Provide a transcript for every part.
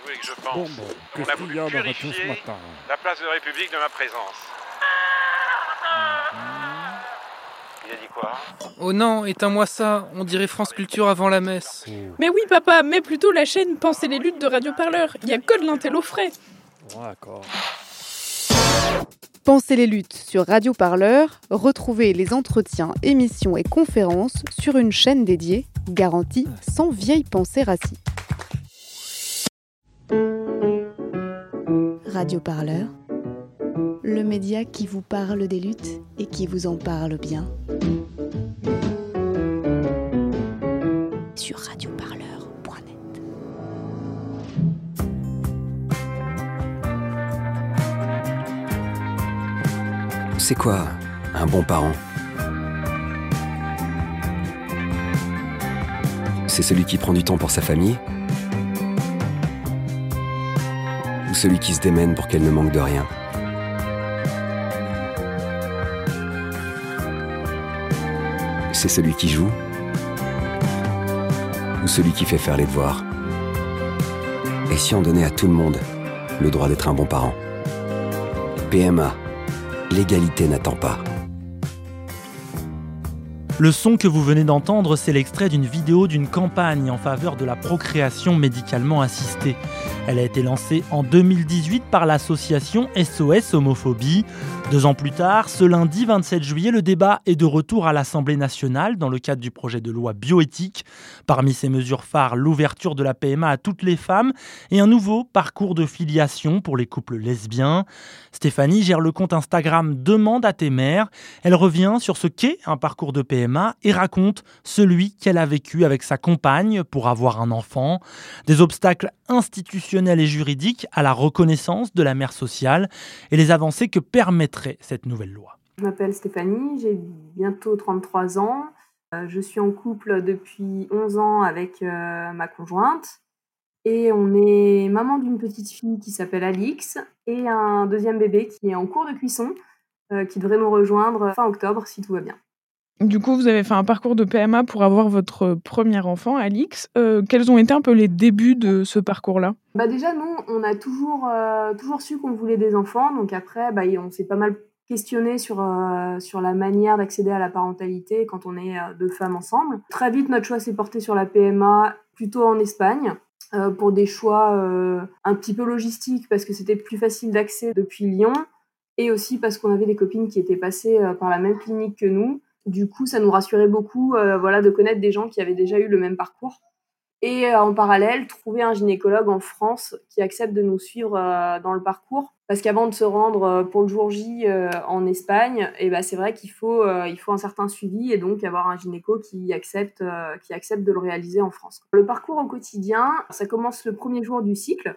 que vous voulez que je pense Bon, bon, On a voulu ce matin? la place de la République de ma présence. Il a dit quoi? Oh non, éteins-moi ça, on dirait France Culture avant la messe. Mais oui, papa, mais plutôt la chaîne Pensez les luttes de Radio Parleur. Il y a que de l'intello frais. D'accord. Pensez les luttes sur Radio Parleur, retrouvez les entretiens, émissions et conférences sur une chaîne dédiée, garantie sans vieille pensée raciste. Radio Parleur, le média qui vous parle des luttes et qui vous en parle bien. Sur radioparleur.net. C'est quoi un bon parent? C'est celui qui prend du temps pour sa famille? Celui qui se démène pour qu'elle ne manque de rien C'est celui qui joue Ou celui qui fait faire les devoirs Et si on donnait à tout le monde le droit d'être un bon parent? PMA, l'égalité n'attend pas. Le son que vous venez d'entendre, c'est l'extrait d'une vidéo d'une campagne en faveur de la procréation médicalement assistée. Elle a été lancée en 2018 par l'association SOS Homophobie. Deux ans plus tard, ce lundi 27 juillet, le débat est de retour à l'Assemblée nationale dans le cadre du projet de loi bioéthique. Parmi ces mesures phares, l'ouverture de la PMA à toutes les femmes et un nouveau parcours de filiation pour les couples lesbiens. Stéphanie gère le compte Instagram Demande à tes mères. Elle revient sur ce qu'est un parcours de PMA et raconte celui qu'elle a vécu avec sa compagne pour avoir un enfant. Des obstacles institutionnels et juridiques à la reconnaissance de la mère sociale et les avancées que permettrait cette nouvelle loi. Je m'appelle Stéphanie, j'ai bientôt 33 ans. Euh, Je suis en couple depuis 11 ans avec euh, ma conjointe. Et on est maman d'une petite fille qui s'appelle Alix et un deuxième bébé qui est en cours de cuisson, euh, qui devrait nous rejoindre fin octobre si tout va bien. Du coup, vous avez fait un parcours de PMA pour avoir votre premier enfant, Alix. Euh, quels ont été un peu les débuts de ce parcours-là? Bah déjà, nous, on a toujours, euh, toujours su qu'on voulait des enfants. Donc après, bah, on s'est pas mal questionné sur, euh, sur la manière d'accéder à la parentalité quand on est deux femmes ensemble. Très vite, notre choix s'est porté sur la PMA, plutôt en Espagne. pour des choix un petit peu logistiques parce que c'était plus facile d'accès depuis Lyon et aussi parce qu'on avait des copines qui étaient passées par la même clinique que nous. Du coup, ça nous rassurait beaucoup euh, voilà, de connaître des gens qui avaient déjà eu le même parcours. Et euh, en parallèle, trouver un gynécologue en France qui accepte de nous suivre euh, dans le parcours. Parce qu'avant de se rendre pour le jour J en Espagne, et ben c'est vrai qu'il faut, il faut un certain suivi et donc avoir un gynéco qui accepte, qui accepte de le réaliser en France. Le parcours au quotidien, ça commence le premier jour du cycle.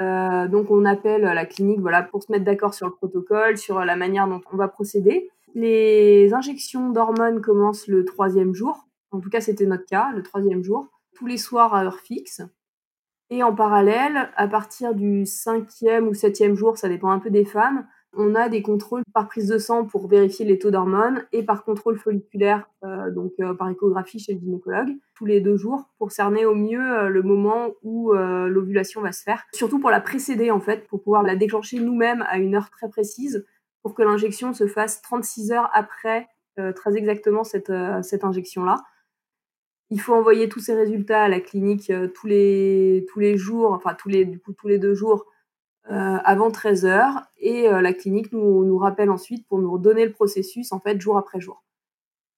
Donc on appelle la clinique voilà, pour se mettre d'accord sur le protocole, sur la manière dont on va procéder. Les injections d'hormones commencent le troisième jour. En tout cas, c'était notre cas, le troisième jour. Tous les soirs à heure fixe. Et en parallèle, à partir du cinquième ou septième jour, ça dépend un peu des femmes, on a des contrôles par prise de sang pour vérifier les taux d'hormones et par contrôle folliculaire, euh, donc euh, par échographie chez le gynécologue, tous les deux jours pour cerner au mieux euh, le moment où l'ovulation va se faire. Surtout pour la précéder en fait, pour pouvoir la déclencher nous-mêmes à une heure très précise, pour que l'injection se fasse 36 heures après euh, très exactement cette, euh, cette injection-là. Il faut envoyer tous ces résultats à la clinique euh, tous, les, tous les jours, enfin tous les, du coup, tous les deux jours avant 13 heures et la clinique nous, nous rappelle ensuite pour nous redonner le processus en fait jour après jour.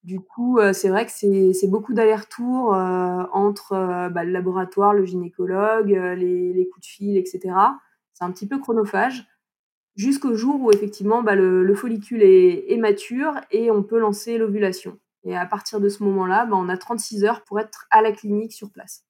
Du coup, c'est vrai que c'est beaucoup d'allers-retours entre bah, le laboratoire, le gynécologue, les, les coups de fil, etc. C'est un petit peu chronophage jusqu'au jour où effectivement bah, le, le follicule est, mature et on peut lancer l'ovulation. Et à partir de ce moment-là, bah, on a 36 heures pour être à la clinique sur place.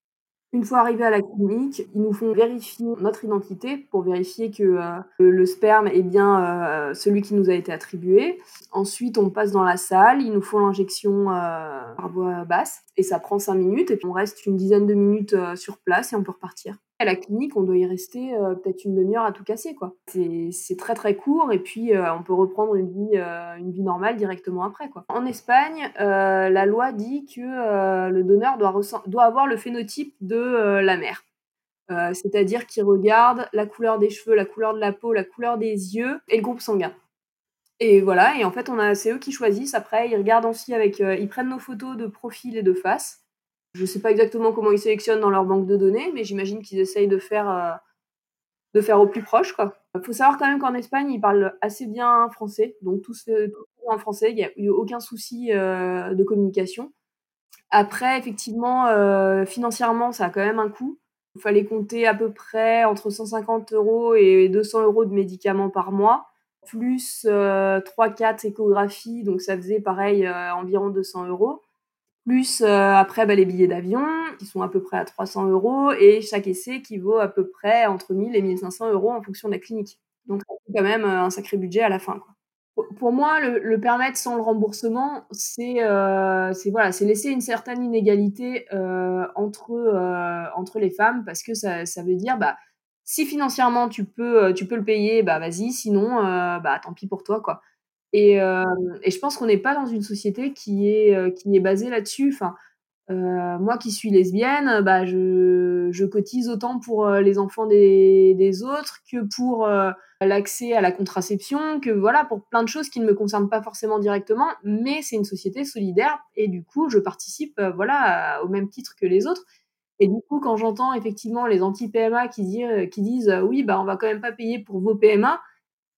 Une fois arrivé à la clinique, ils nous font vérifier notre identité pour vérifier que euh, le sperme est bien euh, celui qui nous a été attribué. Ensuite, on passe dans la salle, ils nous font l'injection euh, par voie basse et ça prend 5 minutes et puis on reste une dizaine de minutes sur place et on peut repartir. À la clinique, on doit y rester euh, peut-être une demi-heure à tout casser quoi. C'est très très court et puis euh, on peut reprendre une vie euh, une vie normale directement après quoi. En Espagne, la loi dit que le donneur doit, avoir le phénotype de la mère. c'est-à-dire qu'ils regardent la couleur des cheveux, la couleur de la peau, la couleur des yeux et le groupe sanguin. Et voilà, et en fait, c'est eux qui choisissent. Après, ils regardent aussi avec, ils prennent nos photos de profil et de face. Je ne sais pas exactement comment ils sélectionnent dans leur banque de données, mais j'imagine qu'ils essayent de faire de faire au plus proche. Il faut savoir quand même qu'en Espagne, ils parlent assez bien français, donc tout se fait en français, il n'y a aucun souci euh, de communication. Après, effectivement, euh, financièrement, ça a quand même un coût. Il fallait compter à peu près entre 150 euros et 200 euros de médicaments par mois, plus 3-4 euh, échographies, donc ça faisait pareil environ 200 euros plus euh, après bah, les billets d'avion qui sont à peu près à 300 euros et chaque essai qui vaut à peu près entre 1000 et 1500 euros en fonction de la clinique. Donc c'est quand même euh, un sacré budget à la fin. Pour moi, le, permettre sans le remboursement, c'est euh, voilà, laisser une certaine inégalité entre, entre les femmes parce que ça, ça veut dire bah, si financièrement tu peux, tu peux le payer, bah vas-y, sinon bah tant pis pour toi quoi. Et, et je pense qu'on n'est pas dans une société qui est, qui est basée là-dessus. Enfin, moi qui suis lesbienne, bah, je, je cotise autant pour les enfants des, des autres que pour l'accès à la contraception, que voilà, pour plein de choses qui ne me concernent pas forcément directement, mais c'est une société solidaire et du coup, je participe voilà, au même titre que les autres. Et du coup, quand j'entends effectivement les anti-PMA qui, qui disent oui, bah, on va quand même pas payer pour vos PMA,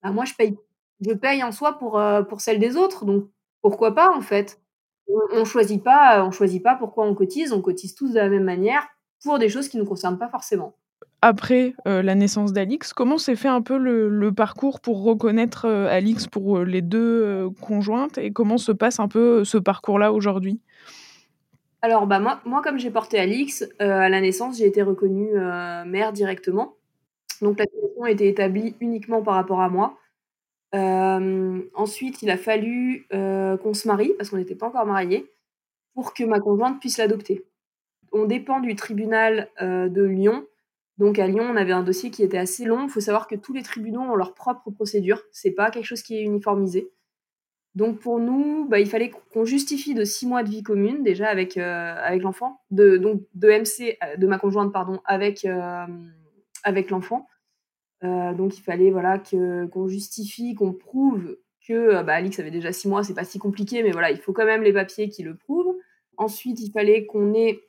bah, moi je paye je paye en soi pour, euh, pour celle des autres. Donc pourquoi pas en fait On ne choisit, pas, on choisit pas pourquoi on cotise, on cotise tous de la même manière pour des choses qui ne nous concernent pas forcément. Après euh, la naissance d'Alix, comment s'est fait un peu le, parcours pour reconnaître euh, Alix pour les deux conjointes et comment se passe un peu ce parcours-là aujourd'hui? Alors bah moi, moi comme j'ai porté Alix, à la naissance j'ai été reconnue mère directement. Donc la situation a été établie uniquement par rapport à moi. Euh, ensuite, il a fallu euh, qu'on se marie, parce qu'on n'était pas encore mariés, pour que ma conjointe puisse l'adopter. On dépend du tribunal euh, de Lyon. Donc à Lyon, on avait un dossier qui était assez long. Il faut savoir que tous les tribunaux ont leur propre procédure. C'est pas quelque chose qui est uniformisé. Donc pour nous, bah, il fallait qu'on justifie de six mois de vie commune déjà avec avec l'enfant, de donc de MC de ma conjointe pardon avec avec l'enfant. Euh, donc il fallait voilà qu'on justifie, qu'on prouve que euh, bah, Alix avait déjà six mois, c'est pas si compliqué, mais voilà, il faut quand même les papiers qui le prouvent. Ensuite, il fallait qu'on ait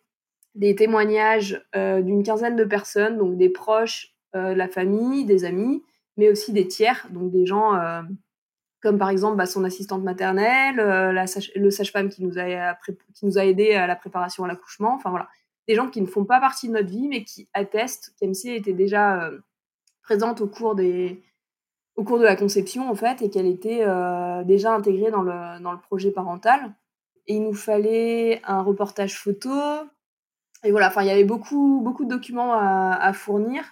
des témoignages euh, d'une quinzaine de personnes, donc des proches, la famille, des amis, mais aussi des tiers, donc des gens comme par exemple bah, son assistante maternelle, le sage-femme qui nous a qui nous a aidé à la préparation à l'accouchement, enfin voilà, des gens qui ne font pas partie de notre vie, mais qui attestent qu'MC était déjà présente au cours des au cours de la conception en fait et qu'elle était euh, déjà intégrée dans le, dans le projet parental. Et il nous fallait un reportage photo. Et voilà, enfin il y avait beaucoup beaucoup de documents à, fournir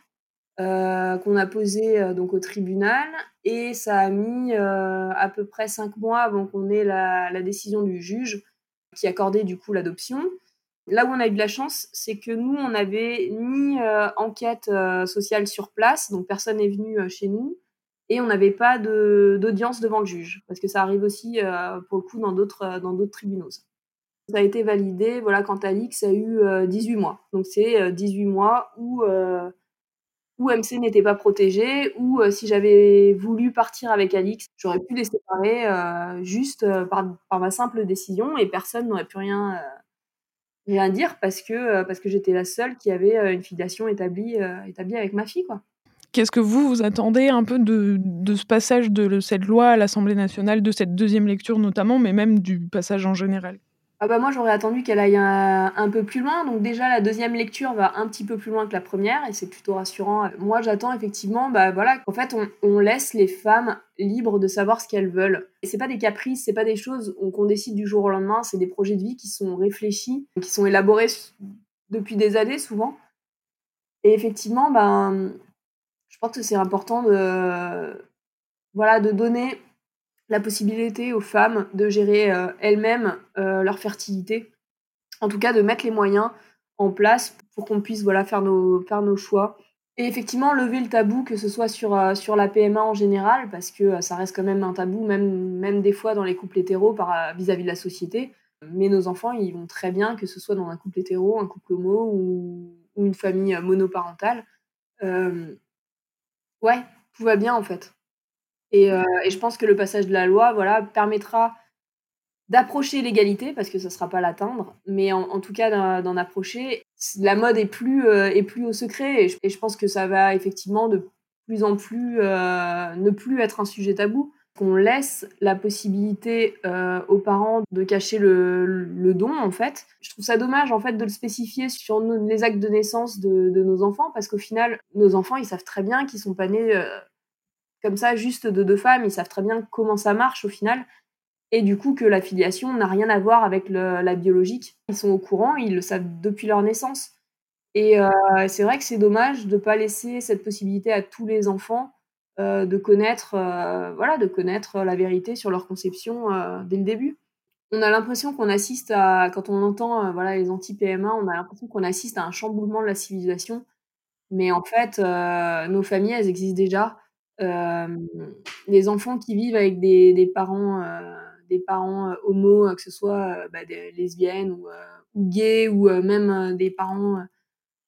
euh, qu'on a posé euh, donc au tribunal et ça a mis à peu près cinq mois avant qu'on ait la, la décision du juge qui accordait du coup l'adoption. Là où on a eu de la chance, c'est que nous, on n'avait ni euh, enquête euh, sociale sur place, donc personne n'est venu euh, chez nous, et on n'avait pas d'audience devant le juge, parce que ça arrive aussi, pour le coup, dans d'autres tribunaux. Ça a été validé voilà, quand Alix a eu 18 mois. Donc c'est 18 mois où, où MC n'était pas protégé, ou si j'avais voulu partir avec Alix, j'aurais pu les séparer juste par, par, ma simple décision, et personne n'aurait pu rien rien dire parce que, euh, parce que j'étais la seule qui avait euh, une filiation établie, euh, établie avec ma fille. Quoi. Qu'est-ce que vous, vous attendez un peu de, de ce passage de cette loi à l'Assemblée nationale, de cette deuxième lecture notamment, mais même du passage en général? Ah bah moi j'aurais attendu qu'elle aille un, peu plus loin. Donc déjà la deuxième lecture va un petit peu plus loin que la première et c'est plutôt rassurant. Moi j'attends effectivement bah voilà fait on, laisse les femmes libres de savoir ce qu'elles veulent. Et c'est pas des caprices, c'est pas des choses qu'on décide du jour au lendemain, c'est des projets de vie qui sont réfléchis, qui sont élaborés depuis des années souvent. Et effectivement ben je pense que c'est important de voilà de donner la possibilité aux femmes de gérer euh, elles-mêmes euh, leur fertilité. En tout cas, de mettre les moyens en place pour qu'on puisse voilà, faire, nos, faire nos choix. Et effectivement, lever le tabou, que ce soit sur, euh, sur la PMA en général, parce que ça reste quand même un tabou, même, même des fois dans les couples hétéros vis-à-vis de la société. Mais nos enfants, ils vont très bien, que ce soit dans un couple hétéro, un couple homo ou, ou une famille monoparentale. ouais, tout va bien en fait. Et, et, je pense que le passage de la loi, voilà, permettra d'approcher l'égalité parce que ça ne sera pas l'atteindre, mais en, tout cas d'en approcher. La mode est plus, est plus au secret et je, pense que ça va effectivement de plus en plus ne plus être un sujet tabou qu'on laisse la possibilité euh, aux parents de cacher le, don en fait. Je trouve ça dommage en fait de le spécifier sur les actes de naissance de, nos enfants parce qu'au final nos enfants ils savent très bien qu'ils sont pas nés euh, comme ça juste de deux femmes, ils savent très bien comment ça marche au final et du coup que la filiation n'a rien à voir avec la biologique. Ils sont au courant, ils le savent depuis leur naissance. Et euh, c'est vrai que c'est dommage de ne pas laisser cette possibilité à tous les enfants euh, de connaître, euh, voilà, de connaître la vérité sur leur conception dès le début. On a l'impression qu'on assiste à, quand on entend voilà les anti-PMA, on a l'impression qu'on assiste à un chamboulement de la civilisation. Mais en fait, nos familles, elles existent déjà. Les enfants qui vivent avec des, parents, des parents homo, que ce soit bah, des lesbiennes ou, gays, ou même des parents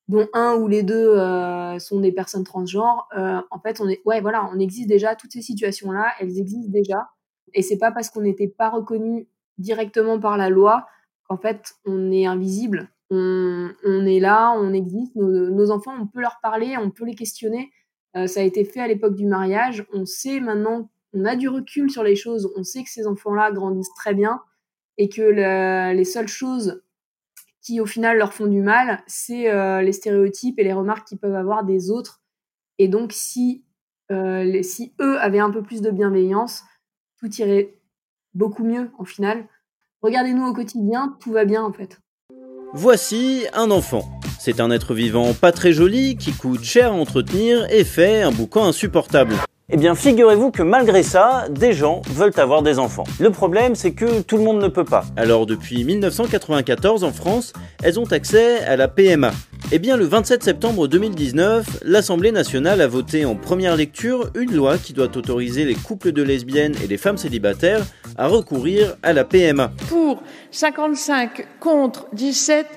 dont un ou les deux euh, sont des personnes transgenres, euh, en fait, on est, ouais, voilà, on existe déjà. Toutes ces situations-là, elles existent déjà. Et c'est pas parce qu'on n'était pas reconnu directement par la loi qu'en fait, on est invisible. On, on, est là, on existe. Nos, enfants, on peut leur parler, on peut les questionner. Euh, ça a été fait à l'époque du mariage. On sait maintenant, on a du recul sur les choses. On sait que ces enfants-là grandissent très bien et que les seules choses qui au final leur font du mal, c'est euh, les stéréotypes et les remarques qu'ils peuvent avoir des autres. Et donc si, euh, si eux avaient un peu plus de bienveillance, tout irait beaucoup mieux en final. Regardez-nous au quotidien, tout va bien en fait. Voici un enfant. C'est un être vivant pas très joli, qui coûte cher à entretenir et fait un boucan insupportable. Eh bien, figurez-vous que malgré ça, des gens veulent avoir des enfants. Le problème, c'est que tout le monde ne peut pas. Alors, depuis 1994, en France, elles ont accès à la PMA. Eh bien, le 27 septembre 2019, l'Assemblée nationale a voté en première lecture une loi qui doit autoriser les couples de lesbiennes et les femmes célibataires à recourir à la PMA. Pour 55 contre 17,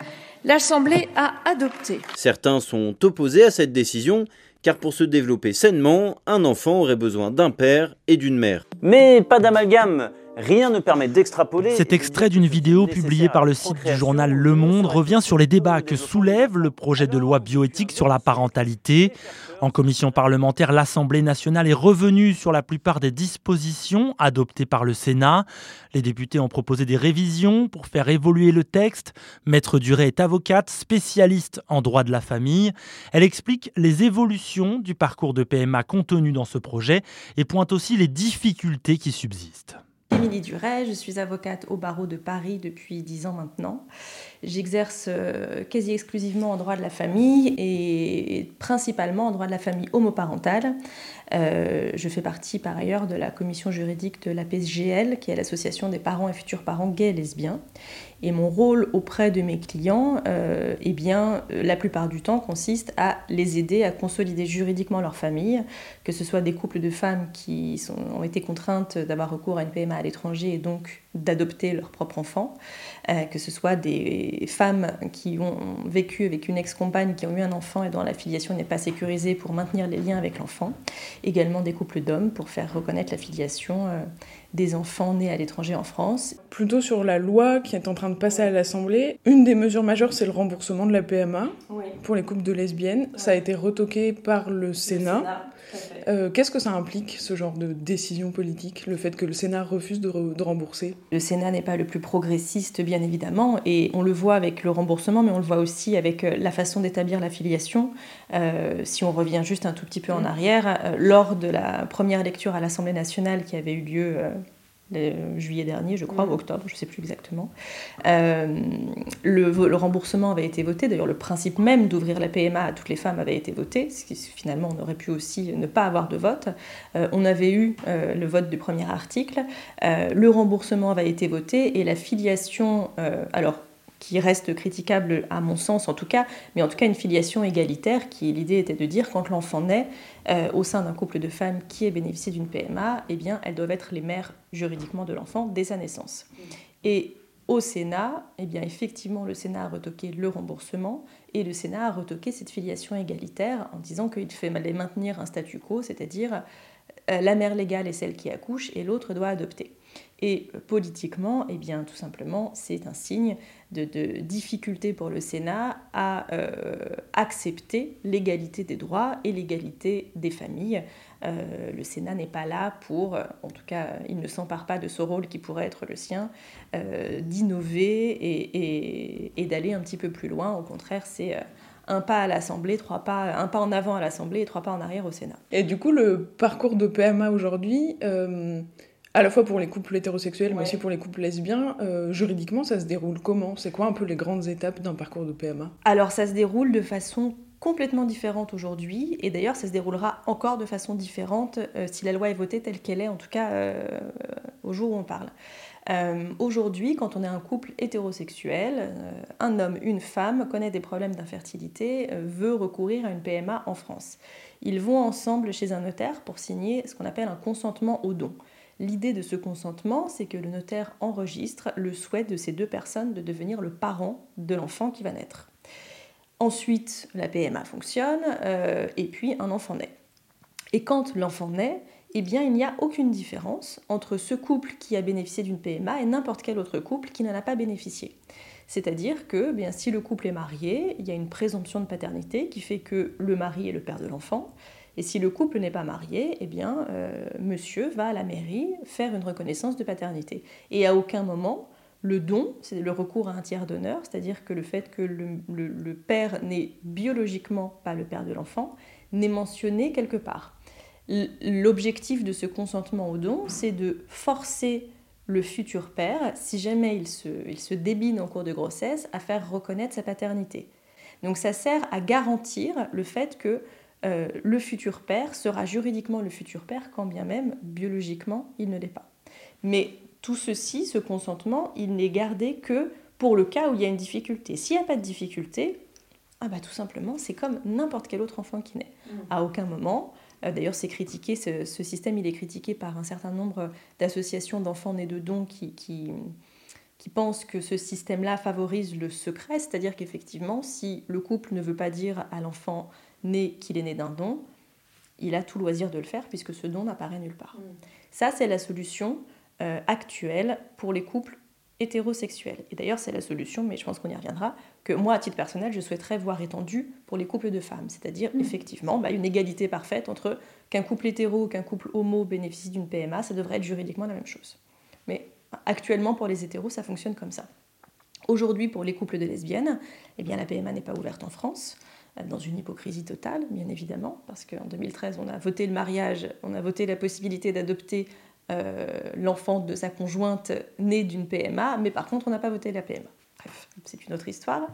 l'Assemblée a adopté. Certains sont opposés à cette décision car pour se développer sainement, un enfant aurait besoin d'un père et d'une mère. Mais pas d'amalgame Rien ne permet d'extrapoler. Cet extrait d'une vidéo publiée par le site du journal Le Monde revient sur les débats que soulève le projet de loi bioéthique sur la parentalité. En commission parlementaire, l'Assemblée nationale est revenue sur la plupart des dispositions adoptées par le Sénat. Les députés ont proposé des révisions pour faire évoluer le texte. Maître Duré est avocate, spécialiste en droit de la famille. Elle explique les évolutions du parcours de PMA contenu dans ce projet et pointe aussi les difficultés qui subsistent. Émilie Duret, je suis avocate au barreau de Paris depuis dix ans maintenant. J'exerce euh, quasi exclusivement en droit de la famille et principalement en droit de la famille homoparentale. Euh, je fais partie par ailleurs de la commission juridique de la PSGL, qui est l'association des parents et futurs parents gays et lesbiens. Et mon rôle auprès de mes clients, euh, eh bien, euh, la plupart du temps, consiste à les aider à consolider juridiquement leur famille, que ce soit des couples de femmes qui ont été contraintes d'avoir recours à une PMA à l'étranger et donc d'adopter leur propre enfant, euh, que ce soit des femmes qui ont vécu avec une ex-compagne, qui ont eu un enfant et dont la filiation n'est pas sécurisée pour maintenir les liens avec l'enfant, également des couples d'hommes pour faire reconnaître la filiation des enfants nés à l'étranger en France. Plutôt sur la loi qui est en train de passer à l'Assemblée, une des mesures majeures, c'est le remboursement de la PMA pour les couples de lesbiennes. Ça a été retoqué par le Sénat. Euh, qu'est-ce que ça implique, ce genre de décision politique, le fait que le Sénat refuse de, rembourser? Le Sénat n'est pas le plus progressiste, bien évidemment, et on le voit avec le remboursement, mais on le voit aussi avec euh, la façon d'établir la filiation. Euh, si on revient juste un tout petit peu en arrière, lors de la première lecture à l'Assemblée nationale qui avait eu lieu le juillet dernier, je crois, ou octobre, je ne sais plus exactement. Euh, le, le, remboursement avait été voté, d'ailleurs le principe même d'ouvrir la PMA à toutes les femmes avait été voté, ce qui finalement on aurait pu aussi ne pas avoir de vote. Euh, on avait eu euh, le vote du premier article, le remboursement avait été voté et la filiation, alors qui reste critiquable à mon sens en tout cas, mais en tout cas une filiation égalitaire qui l'idée était de dire quand l'enfant naît euh, au sein d'un couple de femmes qui ait bénéficié d'une PMA, eh bien elles doivent être les mères juridiquement de l'enfant dès sa naissance. Et au Sénat, eh bien effectivement, le Sénat a retoqué le remboursement et le Sénat a retoqué cette filiation égalitaire en disant qu'il fallait maintenir un statu quo, c'est-à-dire la mère légale est celle qui accouche et l'autre doit adopter. Et politiquement, eh bien, tout simplement, c'est un signe de, difficulté pour le Sénat à euh, accepter l'égalité des droits et l'égalité des familles. Euh, le Sénat n'est pas là pour, en tout cas, il ne s'empare pas de ce rôle qui pourrait être le sien, euh, d'innover et d'aller un petit peu plus loin. Au contraire, c'est un pas à l'Assemblée, trois pas, un pas en avant à l'Assemblée et trois pas en arrière au Sénat. Et du coup, le parcours de PMA aujourd'hui, à la fois pour les couples hétérosexuels, mais aussi pour les couples lesbiens, euh, juridiquement, ça se déroule comment? C'est quoi un peu les grandes étapes d'un parcours de PMA Alors, ça se déroule de façon complètement différente aujourd'hui, et d'ailleurs, ça se déroulera encore de façon différente euh, si la loi est votée telle qu'elle est, en tout cas euh, au jour où on parle. Aujourd'hui, quand on est un couple hétérosexuel, un homme, une femme connaît des problèmes d'infertilité, veut recourir à une PMA en France. Ils vont ensemble chez un notaire pour signer ce qu'on appelle un consentement au don. L'idée de ce consentement, c'est que le notaire enregistre le souhait de ces deux personnes de devenir le parent de l'enfant qui va naître. Ensuite, la PMA fonctionne euh, et puis un enfant naît. Et quand l'enfant naît, eh bien, il n'y a aucune différence entre ce couple qui a bénéficié d'une PMA et n'importe quel autre couple qui n'en a pas bénéficié. C'est-à-dire que bien, si le couple est marié, il y a une présomption de paternité qui fait que le mari est le père de l'enfant. Et si le couple n'est pas marié, eh bien, euh, monsieur va à la mairie faire une reconnaissance de paternité. Et à aucun moment, le don, c'est le recours à un tiers d'honneur, c'est-à-dire que le fait que le, père n'est biologiquement pas le père de l'enfant, n'est mentionné quelque part. L'objectif de ce consentement au don, c'est de forcer le futur père, si jamais il se, débine en cours de grossesse, à faire reconnaître sa paternité. Donc ça sert à garantir le fait que euh, le futur père sera juridiquement le futur père, quand bien même biologiquement il ne l'est pas. Mais tout ceci, ce consentement, il n'est gardé que pour le cas où il y a une difficulté. S'il n'y a pas de difficulté, ah bah tout simplement, c'est comme n'importe quel autre enfant qui naît. Mm. À aucun moment, euh, d'ailleurs c'est critiqué, ce, système il est critiqué par un certain nombre d'associations d'enfants nés de dons qui, qui, qui pensent que ce système-là favorise le secret, c'est-à-dire qu'effectivement, si le couple ne veut pas dire à l'enfant né qu'il est né d'un don, il a tout loisir de le faire puisque ce don n'apparaît nulle part. Mm. Ça, c'est la solution euh, actuelle pour les couples hétérosexuels. Et d'ailleurs, c'est la solution, mais je pense qu'on y reviendra, que moi, à titre personnel, je souhaiterais voir étendue pour les couples de femmes. C'est-à-dire, mm. effectivement, bah, une égalité parfaite entre qu'un couple hétéro ou qu'un couple homo bénéficie d'une PMA, ça devrait être juridiquement la même chose. Mais actuellement, pour les hétéros, ça fonctionne comme ça. Aujourd'hui, pour les couples de lesbiennes, eh bien, la PMA n'est pas ouverte en France dans une hypocrisie totale, bien évidemment, parce qu'en 2013, on a voté le mariage, on a voté la possibilité d'adopter euh, l'enfant de sa conjointe né d'une PMA, mais par contre, on n'a pas voté la PMA. Bref, c'est une autre histoire.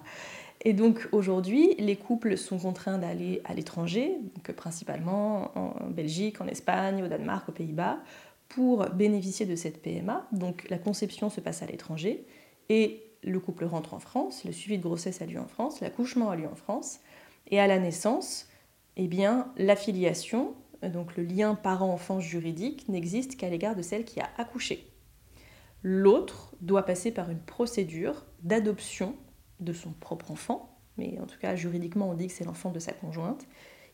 Et donc aujourd'hui, les couples sont contraints d'aller à l'étranger, principalement en Belgique, en Espagne, au Danemark, aux Pays-Bas, pour bénéficier de cette PMA. Donc la conception se passe à l'étranger et le couple rentre en France, le suivi de grossesse a lieu en France, l'accouchement a lieu en France. Et à la naissance, eh bien, l'affiliation, donc le lien parent-enfant juridique, n'existe qu'à l'égard de celle qui a accouché. L'autre doit passer par une procédure d'adoption de son propre enfant, mais en tout cas juridiquement on dit que c'est l'enfant de sa conjointe,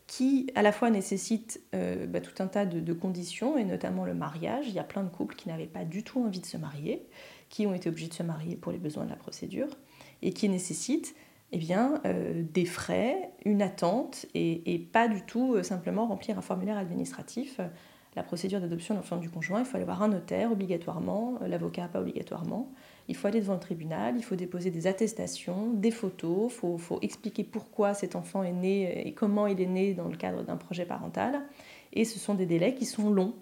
qui à la fois nécessite euh, bah, tout un tas de, de, conditions, et notamment le mariage. Il y a plein de couples qui n'avaient pas du tout envie de se marier, qui ont été obligés de se marier pour les besoins de la procédure, et qui nécessitent eh bien, euh, des frais, une attente et, pas du tout euh, simplement remplir un formulaire administratif. La procédure d'adoption de l'enfant du conjoint, il faut aller voir un notaire obligatoirement, euh, l'avocat pas obligatoirement. Il faut aller devant le tribunal, il faut déposer des attestations, des photos, il faut, expliquer pourquoi cet enfant est né et comment il est né dans le cadre d'un projet parental. Et ce sont des délais qui sont longs,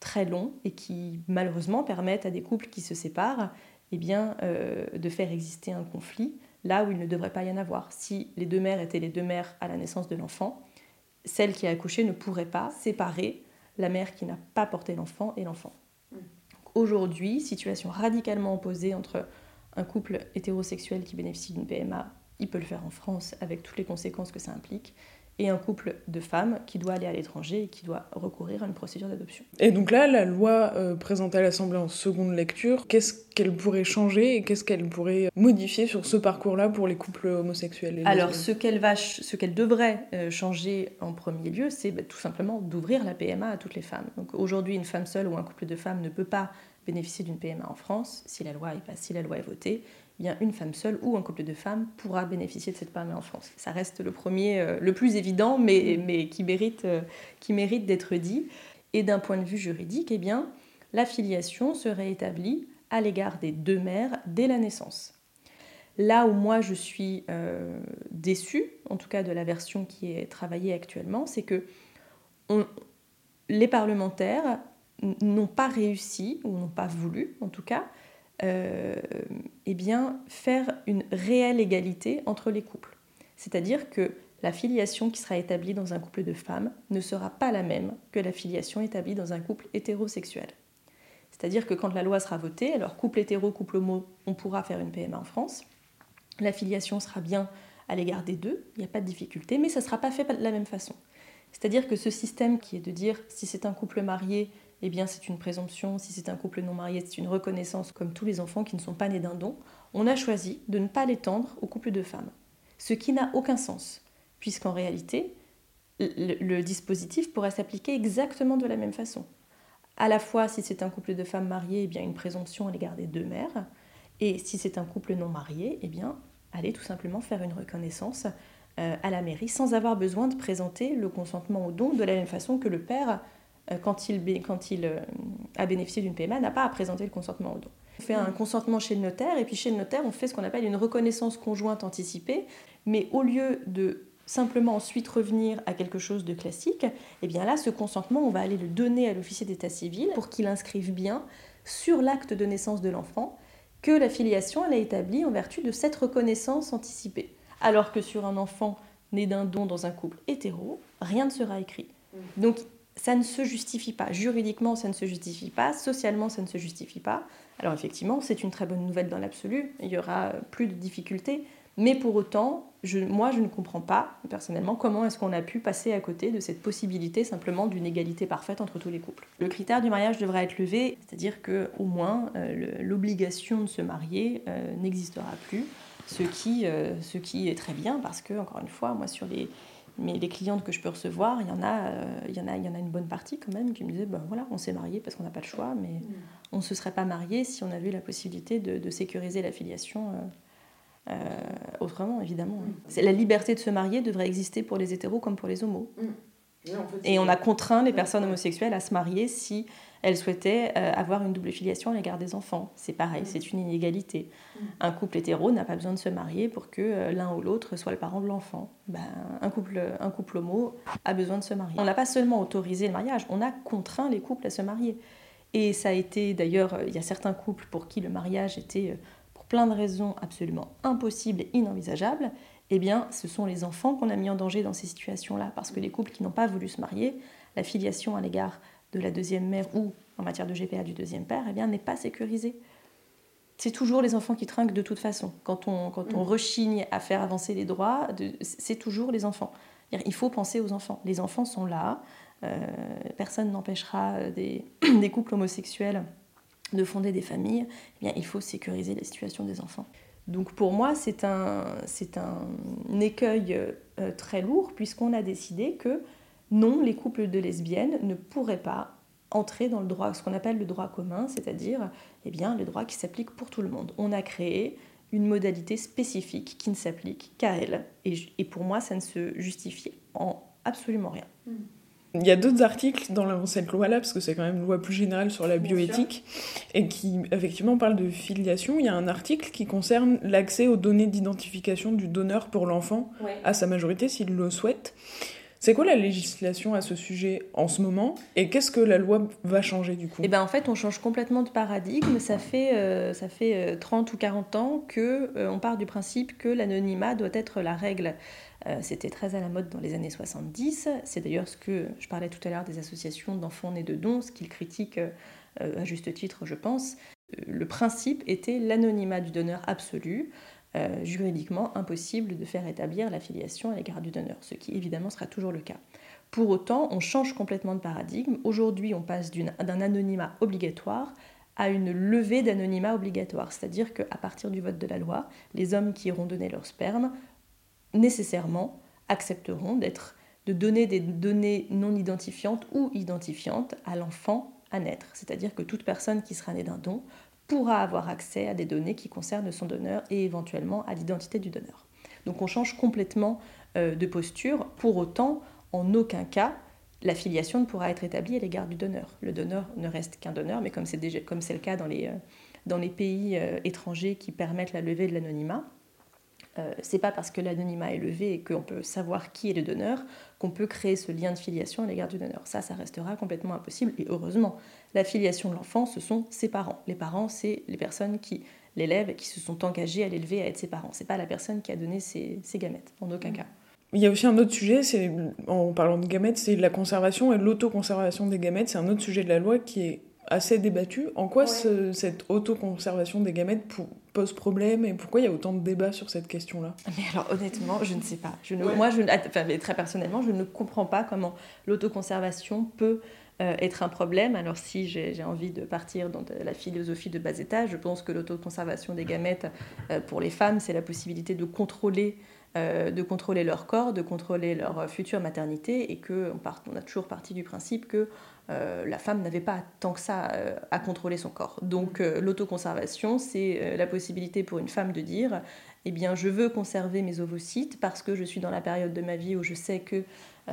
très longs, et qui malheureusement permettent à des couples qui se séparent eh bien, de faire exister un conflit là où il ne devrait pas y en avoir. Si les deux mères étaient les deux mères à la naissance de l'enfant, celle qui a accouché ne pourrait pas séparer la mère qui n'a pas porté l'enfant et l'enfant. Mm. Aujourd'hui, situation radicalement opposée entre un couple hétérosexuel qui bénéficie d'une PMA, il peut le faire en France avec toutes les conséquences que ça implique, et un couple de femmes qui doit aller à l'étranger et qui doit recourir à une procédure d'adoption. Et donc là, la loi euh, présentée à l'Assemblée en seconde lecture, qu'est-ce qu'elle pourrait changer et qu'est-ce qu'elle pourrait modifier sur ce parcours-là pour les couples homosexuels Alors, ce qu'elle va, ce qu'elle devrait euh, changer en premier lieu, c'est bah, tout simplement d'ouvrir la PMA à toutes les femmes. Donc aujourd'hui, une femme seule ou un couple de femmes ne peut pas bénéficier d'une PMA en France si la loi est, si la loi est votée bien une femme seule ou un couple de femmes pourra bénéficier de cette PMA en France. Ça reste le premier, euh, le plus évident, mais, mais qui mérite, euh, mérite d'être dit. Et d'un point de vue juridique, eh bien, la filiation serait établie à l'égard des deux mères dès la naissance. Là où moi je suis euh, déçue, en tout cas de la version qui est travaillée actuellement, c'est que les parlementaires n'ont pas réussi, ou n'ont pas voulu en tout cas, eh bien, faire une réelle égalité entre les couples. C'est-à-dire que la filiation qui sera établie dans un couple de femmes ne sera pas la même que la filiation établie dans un couple hétérosexuel. C'est-à-dire que quand la loi sera votée, alors couple hétéro, couple homo, on pourra faire une PMA en France. La filiation sera bien à l'égard des deux, il n'y a pas de difficulté, mais ça ne sera pas fait de la même façon. C'est-à-dire que ce système qui est de dire si c'est un couple marié, eh bien c'est une présomption, si c'est un couple non marié, c'est une reconnaissance comme tous les enfants qui ne sont pas nés d'un don, on a choisi de ne pas l'étendre au couple de femmes. Ce qui n'a aucun sens, puisqu'en réalité, le, dispositif pourrait s'appliquer exactement de la même façon. À la fois, si c'est un couple de femmes mariées, eh bien une présomption à l'égard des deux mères, et si c'est un couple non marié, eh bien aller tout simplement faire une reconnaissance euh, à la mairie sans avoir besoin de présenter le consentement au don de la même façon que le père quand il, quand il euh, a bénéficié d'une PMA, n'a pas à présenter le consentement au don. On fait un consentement chez le notaire, et puis chez le notaire, on fait ce qu'on appelle une reconnaissance conjointe anticipée, mais au lieu de simplement ensuite revenir à quelque chose de classique, eh bien là, ce consentement, on va aller le donner à l'officier d'état civil pour qu'il inscrive bien sur l'acte de naissance de l'enfant que la filiation elle est établie en vertu de cette reconnaissance anticipée. Alors que sur un enfant né d'un don dans un couple hétéro, rien ne sera écrit. Donc ça ne se justifie pas. Juridiquement, ça ne se justifie pas. Socialement, ça ne se justifie pas. Alors effectivement, c'est une très bonne nouvelle dans l'absolu. Il y aura plus de difficultés. Mais pour autant, moi, je ne comprends pas, personnellement, comment est-ce qu'on a pu passer à côté de cette possibilité simplement d'une égalité parfaite entre tous les couples. Le critère du mariage devrait être levé, c'est-à-dire que au moins euh, l'obligation de se marier euh, n'existera plus, ce qui, euh, ce qui est très bien parce que, encore une fois, moi, sur les, mais les clientes que je peux recevoir, il y, en a, euh, il, y en a, il y en a une bonne partie quand même qui me disaient ben voilà, on s'est marié parce qu'on n'a pas le choix, mais mm. on ne se serait pas marié si on avait eu la possibilité de, sécuriser la filiation euh, euh, autrement, évidemment. Mm. La liberté de se marier devrait exister pour les hétéros comme pour les homos. Mm. Et on a contraint les personnes homosexuelles à se marier si elles souhaitaient euh, avoir une double filiation à l'égard des enfants. C'est pareil, c'est une inégalité. Un couple hétéro n'a pas besoin de se marier pour que euh, l'un ou l'autre soit le parent de l'enfant. Ben, un, couple, un couple homo a besoin de se marier. On n'a pas seulement autorisé le mariage, on a contraint les couples à se marier. Et ça a été d'ailleurs, il y a certains couples pour qui le mariage était, euh, pour plein de raisons, absolument impossible et inenvisageable eh bien, ce sont les enfants qu'on a mis en danger dans ces situations-là, parce que les couples qui n'ont pas voulu se marier, la filiation à l'égard de la deuxième mère ou en matière de GPA du deuxième père, eh bien, n'est pas sécurisée. C'est toujours les enfants qui trinquent de toute façon. Quand on, quand on mm. rechigne à faire avancer les droits, c'est toujours les enfants. Il faut penser aux enfants. Les enfants sont là. Euh, personne n'empêchera des, des couples homosexuels de fonder des familles. Eh bien, il faut sécuriser la situation des enfants. Donc pour moi, c'est un, écueil euh, très lourd puisqu'on a décidé que non, les couples de lesbiennes ne pourraient pas entrer dans le droit, ce qu'on appelle le droit commun, c'est-à-dire eh bien, le droit qui s'applique pour tout le monde. On a créé une modalité spécifique qui ne s'applique qu'à elles. Et, pour moi, ça ne se justifie en absolument rien. Hmm. Il y a d'autres articles dans cette loi-là, parce que c'est quand même une loi plus générale sur la bioéthique, et qui effectivement parle de filiation. Il y a un article qui concerne l'accès aux données d'identification du donneur pour l'enfant, à sa majorité s'il le souhaite. C'est quoi la législation à ce sujet en ce moment et qu'est-ce que la loi va changer du coup? Eh ben en fait, on change complètement de paradigme. Ça fait, euh, ça fait 30 euh, ou 40 ans que euh, on part du principe que l'anonymat doit être la règle. C'était très à la mode dans les années 70. C'est d'ailleurs ce que je parlais tout à l'heure des associations d'enfants nés de dons, ce qu'ils critiquent à juste titre, je pense. Le principe était l'anonymat du donneur absolu. juridiquement impossible de faire établir la filiation à l'égard du donneur, ce qui évidemment sera toujours le cas. Pour autant, on change complètement de paradigme. Aujourd'hui, on passe d'un anonymat obligatoire à une levée d'anonymat obligatoire, c'est-à-dire qu'à partir du vote de la loi, les hommes qui iront donner leur sperme nécessairement accepteront d'être de donner des données non identifiantes ou identifiantes à l'enfant à naître. C'est-à-dire que toute personne qui sera née d'un don pourra avoir accès à des données qui concernent son donneur et éventuellement à l'identité du donneur. Donc on change complètement euh, de posture. Pour autant, en aucun cas, la filiation ne pourra être établie à l'égard du donneur. Le donneur ne reste qu'un donneur, mais comme c'est, le cas dans les, euh, dans les pays euh, étrangers qui permettent la levée de l'anonymat, euh, c'est pas parce que l'anonymat est levé et qu'on peut savoir qui est le donneur qu'on peut créer ce lien de filiation à l'égard du donneur. Ça, ça restera complètement impossible. Et heureusement, la filiation de l'enfant, ce sont ses parents. Les parents, c'est les personnes qui l'élèvent, qui se sont engagées à l'élever, à être ses parents. C'est pas la personne qui a donné ses, ses gamètes, en aucun cas. Il y a aussi un autre sujet, c'est en parlant de gamètes, c'est la conservation et l'autoconservation des gamètes. C'est un autre sujet de la loi qui est assez débattu. En quoi cette autoconservation des gamètes pose problème et pourquoi il y a autant de débats sur cette question-là? Mais alors honnêtement, je ne sais pas. Je Moi, je, enfin, très personnellement, je ne comprends pas comment l'autoconservation peut euh, être un problème. Alors si j'ai envie de partir dans la philosophie de bas étage, je pense que l'autoconservation des gamètes euh, pour les femmes, c'est la possibilité de contrôler euh, de contrôler leur corps, de contrôler leur future maternité, et qu'on on a toujours parti du principe que euh, la femme n'avait pas tant que ça euh, à contrôler son corps. Donc l'autoconservation, c'est la possibilité pour une femme de dire, eh bien je veux conserver mes ovocytes parce que je suis dans la période de ma vie où je sais que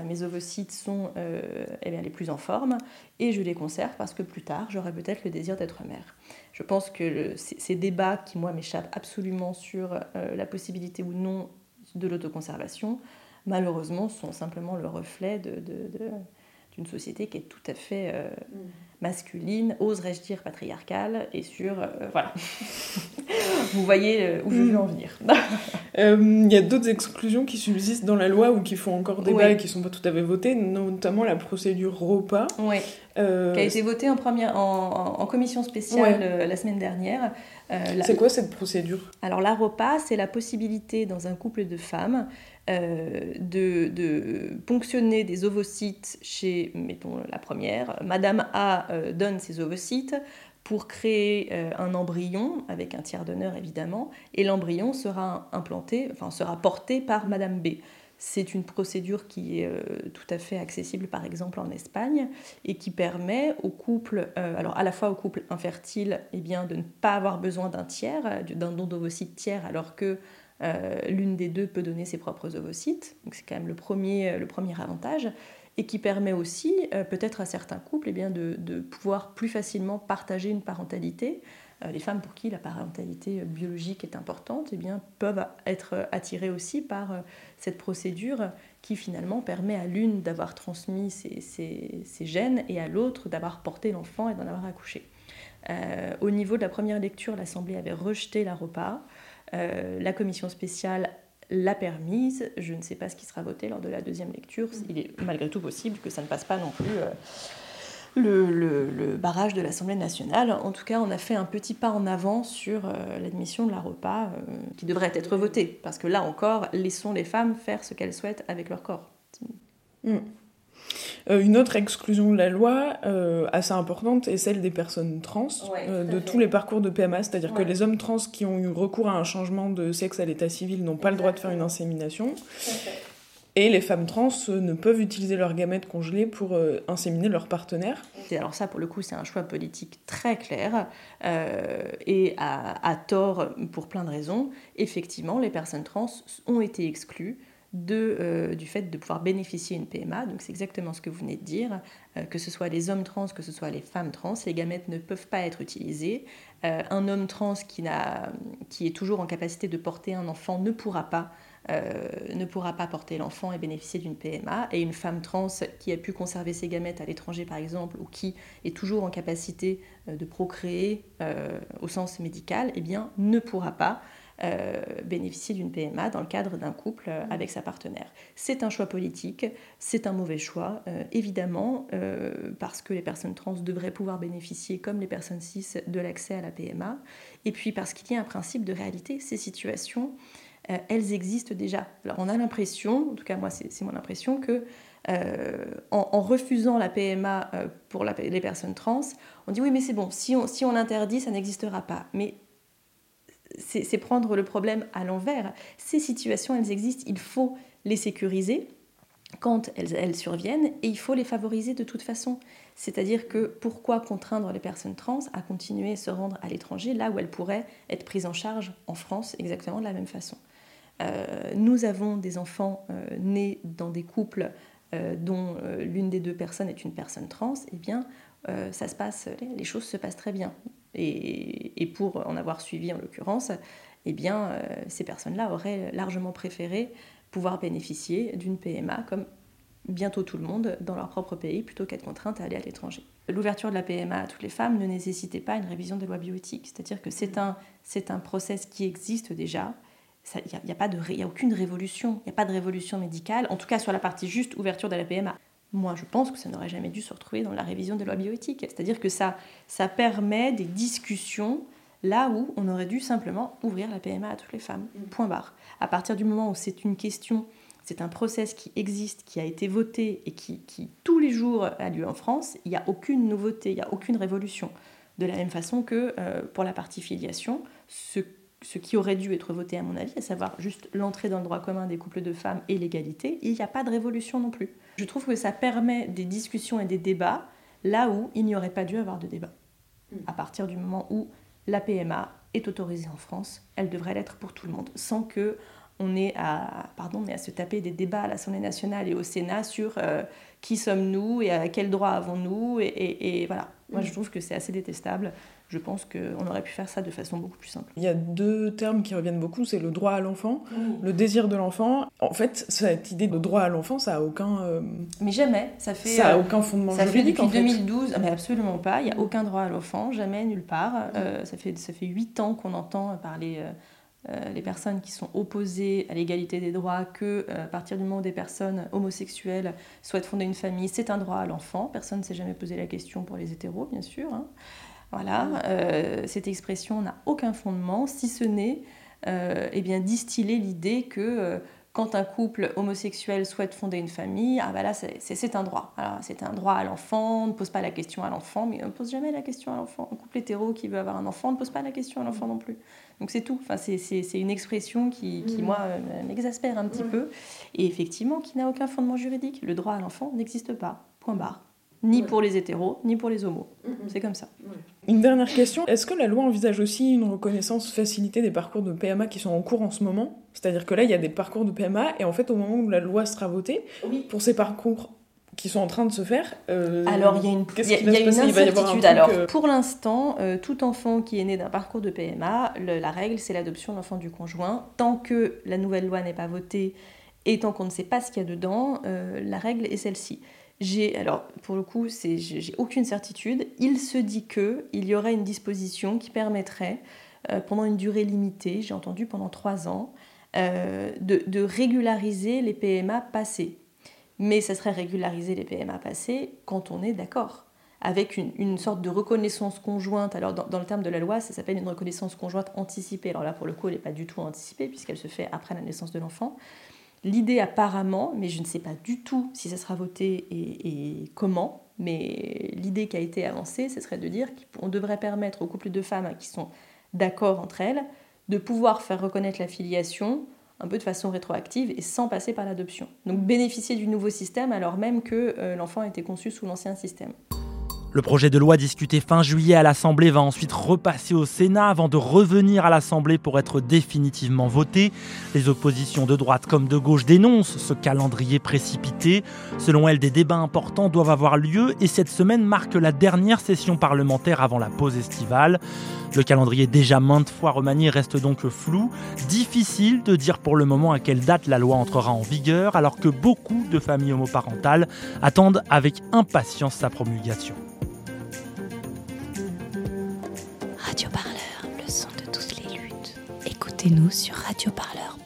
mes ovocytes sont eh bien, les plus en forme, et je les conserve parce que plus tard, j'aurai peut-être le désir d'être mère. Je pense que ces débats qui, moi, m'échappent absolument sur la possibilité ou non de l'autoconservation, malheureusement, sont simplement le reflet de, d'une société qui est tout à fait euh, mm. masculine, oserais-je dire patriarcale, et sur... Euh, voilà. Vous voyez euh, où je veux en venir. Il y a d'autres exclusions qui subsistent dans la loi ou qui font encore débat et qui ne sont pas tout à fait votées, notamment la procédure ROPA. Oui, qui a été votée en, première, en, commission spéciale la semaine dernière. c'est quoi cette procédure? Alors la ROPA, c'est la possibilité dans un couple de femmes euh, de, ponctionner des ovocytes chez, mettons la première, Madame A euh, donne ses ovocytes pour créer euh, un embryon, avec un tiers d'honneur évidemment, et l'embryon sera implanté, enfin sera porté par Madame B. C'est une procédure qui est tout à fait accessible, par exemple en Espagne, et qui permet aux couples, alors à la fois aux couples infertiles, eh bien, de ne pas avoir besoin d'un tiers, d'un don d'ovocytes tiers, alors que euh, l'une des deux peut donner ses propres ovocytes, donc c'est quand même le premier, le premier avantage, et qui permet aussi, euh, peut-être à certains couples, eh bien, de, pouvoir plus facilement partager une parentalité. Euh, les femmes pour qui la parentalité biologique est importante eh bien, peuvent être attirées aussi par cette procédure qui finalement permet à l'une d'avoir transmis ses, ses, gènes et à l'autre d'avoir porté l'enfant et d'en avoir accouché. au niveau de la première lecture, l'Assemblée avait rejeté la repas. Euh, la commission spéciale l'a permise. Je ne sais pas ce qui sera voté lors de la deuxième lecture. Il est malgré tout possible que ça ne passe pas non plus euh, le, barrage de l'Assemblée nationale. En tout cas, on a fait un petit pas en avant sur euh, l'admission de la repas qui devrait être votée. Parce que là encore, laissons les femmes faire ce qu'elles souhaitent avec leur corps. Mm. Euh, une autre exclusion de la loi euh, assez importante est celle des personnes trans euh, de tous les parcours de PMA, c'est-à-dire que les hommes trans qui ont eu recours à un changement de sexe à l'état civil n'ont pas le droit de faire une insémination. Et les femmes trans ne peuvent utiliser leurs gamètes congelées pour inséminer leur partenaire. alors ça, pour le coup, c'est un choix politique très clair et à, à, tort pour plein de raisons. Effectivement, les personnes trans ont été exclues euh, du fait de pouvoir bénéficier d'une PMA. Donc c'est exactement ce que vous venez de dire, euh, que ce soit les hommes trans, que ce soit les femmes trans, les gamètes ne peuvent pas être utilisées. Euh, un homme trans qui, qui, est toujours en capacité de porter un enfant ne pourra pas. ne pourra pas porter l'enfant et bénéficier d'une PMA. Et une femme trans qui a pu conserver ses gamètes à l'étranger, par exemple, ou qui est toujours en capacité de procréer au sens médical, eh bien, ne pourra pas euh, bénéficier d'une PMA dans le cadre d'un couple euh, avec sa partenaire. C'est un choix politique, c'est un mauvais choix, euh, évidemment, parce que les personnes trans devraient pouvoir bénéficier, comme les personnes cis, de l'accès à la PMA, et puis parce qu'il y a un principe de réalité, ces situations, elles existent déjà. Alors on a l'impression, en tout cas moi c'est mon impression, que en, refusant la PMA pour les personnes trans, on dit oui mais c'est bon, si on, si on l'interdit, ça n'existera pas. Mais c'est prendre le problème à l'envers. Ces situations, elles existent, il faut les sécuriser quand elles, surviennent et il faut les favoriser de toute façon. C'est-à-dire que pourquoi contraindre les personnes trans à continuer à se rendre à l'étranger là où elles pourraient être prises en charge en France exactement de la même façon? Euh, Nous avons des enfants euh, nés dans des couples euh, dont l'une des deux personnes est une personne trans, eh bien, ça se passe, les choses se passent très bien. Et, pour en avoir suivi en l'occurrence, eh bien, euh, ces personnes-là auraient largement préféré pouvoir bénéficier d'une PMA comme bientôt tout le monde dans leur propre pays plutôt qu'être contrainte à aller à l'étranger. L'ouverture de la PMA à toutes les femmes ne nécessitait pas une révision des lois bioéthiques, c'est-à-dire que c'est un, c'est un process qui existe déjà. Il n'y a, a, aucune révolution, il n'y a pas de révolution médicale, en tout cas sur la partie juste ouverture de la PMA. Moi, je pense que ça n'aurait jamais dû se retrouver dans la révision des lois bioéthiques. C'est-à-dire que ça, ça permet des discussions là où on aurait dû simplement ouvrir la PMA à toutes les femmes. Mm. Point barre. À partir du moment où c'est une question, c'est un process qui existe, qui a été voté et qui, qui tous les jours a lieu en France, il n'y a aucune nouveauté, il n'y a aucune révolution. De la même façon que euh, pour la partie filiation, ce ce qui aurait dû être voté à mon avis, à savoir juste l'entrée dans le droit commun des couples de femmes et l'égalité, il n'y a pas de révolution non plus. Je trouve que ça permet des discussions et des débats là où il n'y aurait pas dû avoir de débat. Mm. À partir du moment où la PMA est autorisée en France, elle devrait l'être pour tout le monde, sans que on ait à, pardon, mais à se taper des débats à l'Assemblée nationale et au Sénat sur euh, qui sommes-nous et à quel droit avons-nous et, voilà. Moi, je mm. trouve que c'est assez détestable je pense qu'on aurait pu faire ça de façon beaucoup plus simple. Il y a deux termes qui reviennent beaucoup, c'est le droit à l'enfant, le désir de l'enfant. En fait, cette idée de droit à l'enfant, ça a aucun... Euh, mais jamais, ça fait... Ça a euh, aucun fondement ça juridique, fait depuis 2012, mais absolument pas, il n'y a aucun droit à l'enfant, jamais, nulle part. Euh, ça fait ça fait huit ans qu'on entend parler... les personnes qui sont opposées à l'égalité des droits, que à partir du moment où des personnes homosexuelles souhaitent fonder une famille, c'est un droit à l'enfant. Personne ne s'est jamais posé la question pour les hétéros, bien sûr. Hein. Voilà, euh, cette expression n'a aucun fondement, si ce n'est euh, eh bien distiller l'idée que euh, quand un couple homosexuel souhaite fonder une famille, ah bah là c'est un droit. C'est un droit à l'enfant, on ne pose pas la question à l'enfant, mais on ne pose jamais la question à l'enfant. Un couple hétéro qui veut avoir un enfant ne pose pas la question à l'enfant non plus. Donc c'est tout. Enfin, c'est une expression qui, qui mmh. moi, m'exaspère un petit peu et effectivement qui n'a aucun fondement juridique. Le droit à l'enfant n'existe pas. Point barre ni pour les hétéros, ni pour les homos. C'est comme ça. Une dernière question, est-ce que la loi envisage aussi une reconnaissance facilitée des parcours de PMA qui sont en cours en ce moment? C'est-à-dire que là, il y a des parcours de PMA, et en fait, au moment où la loi sera votée, pour ces parcours qui sont en train de se faire. Euh, Alors, il y a une, y a, une incertitude. Alors, euh, pour l'instant, euh, tout enfant qui est né d'un parcours de PMA, la règle, c'est l'adoption de l'enfant du conjoint. Tant que la nouvelle loi n'est pas votée et tant qu'on ne sait pas ce qu'il y a dedans, la règle est celle-ci. J'ai, alors pour le coup, c'est, j'ai aucune certitude. Il se dit que il y aurait une disposition qui permettrait, euh, pendant une durée limitée, j'ai entendu pendant trois ans, euh, de, régulariser les PMA passés. Mais ça serait régulariser les PMA passés quand on est d'accord avec une, sorte de reconnaissance conjointe. Alors, dans, dans, le terme de la loi, ça s'appelle une reconnaissance conjointe anticipée. Alors là, pour le coup, elle n'est pas du tout anticipée, puisqu'elle se fait après la naissance de l'enfant. L'idée apparemment, mais je ne sais pas du tout si ça sera voté et, comment, mais l'idée qui a été avancée, ce serait de dire qu'on devrait permettre aux couples de femmes qui sont d'accord entre elles de pouvoir faire reconnaître la filiation un peu de façon rétroactive et sans passer par l'adoption. Donc bénéficier du nouveau système alors même que euh, l'enfant a été conçu sous l'ancien système. Le projet de loi discuté fin juillet à l'Assemblée va ensuite repasser au Sénat avant de revenir à l'Assemblée pour être définitivement voté. Les oppositions de droite comme de gauche dénoncent ce calendrier précipité. Selon elles, des débats importants doivent avoir lieu et cette semaine marque la dernière session parlementaire avant la pause estivale. Le calendrier déjà maintes fois remanié reste donc flou. Difficile de dire pour le moment à quelle date la loi entrera en vigueur alors que beaucoup de familles homoparentales attendent avec impatience sa promulgation. Radio Parleur, le son de toutes les luttes. Écoute écoutez-nous sur Radio Parleur.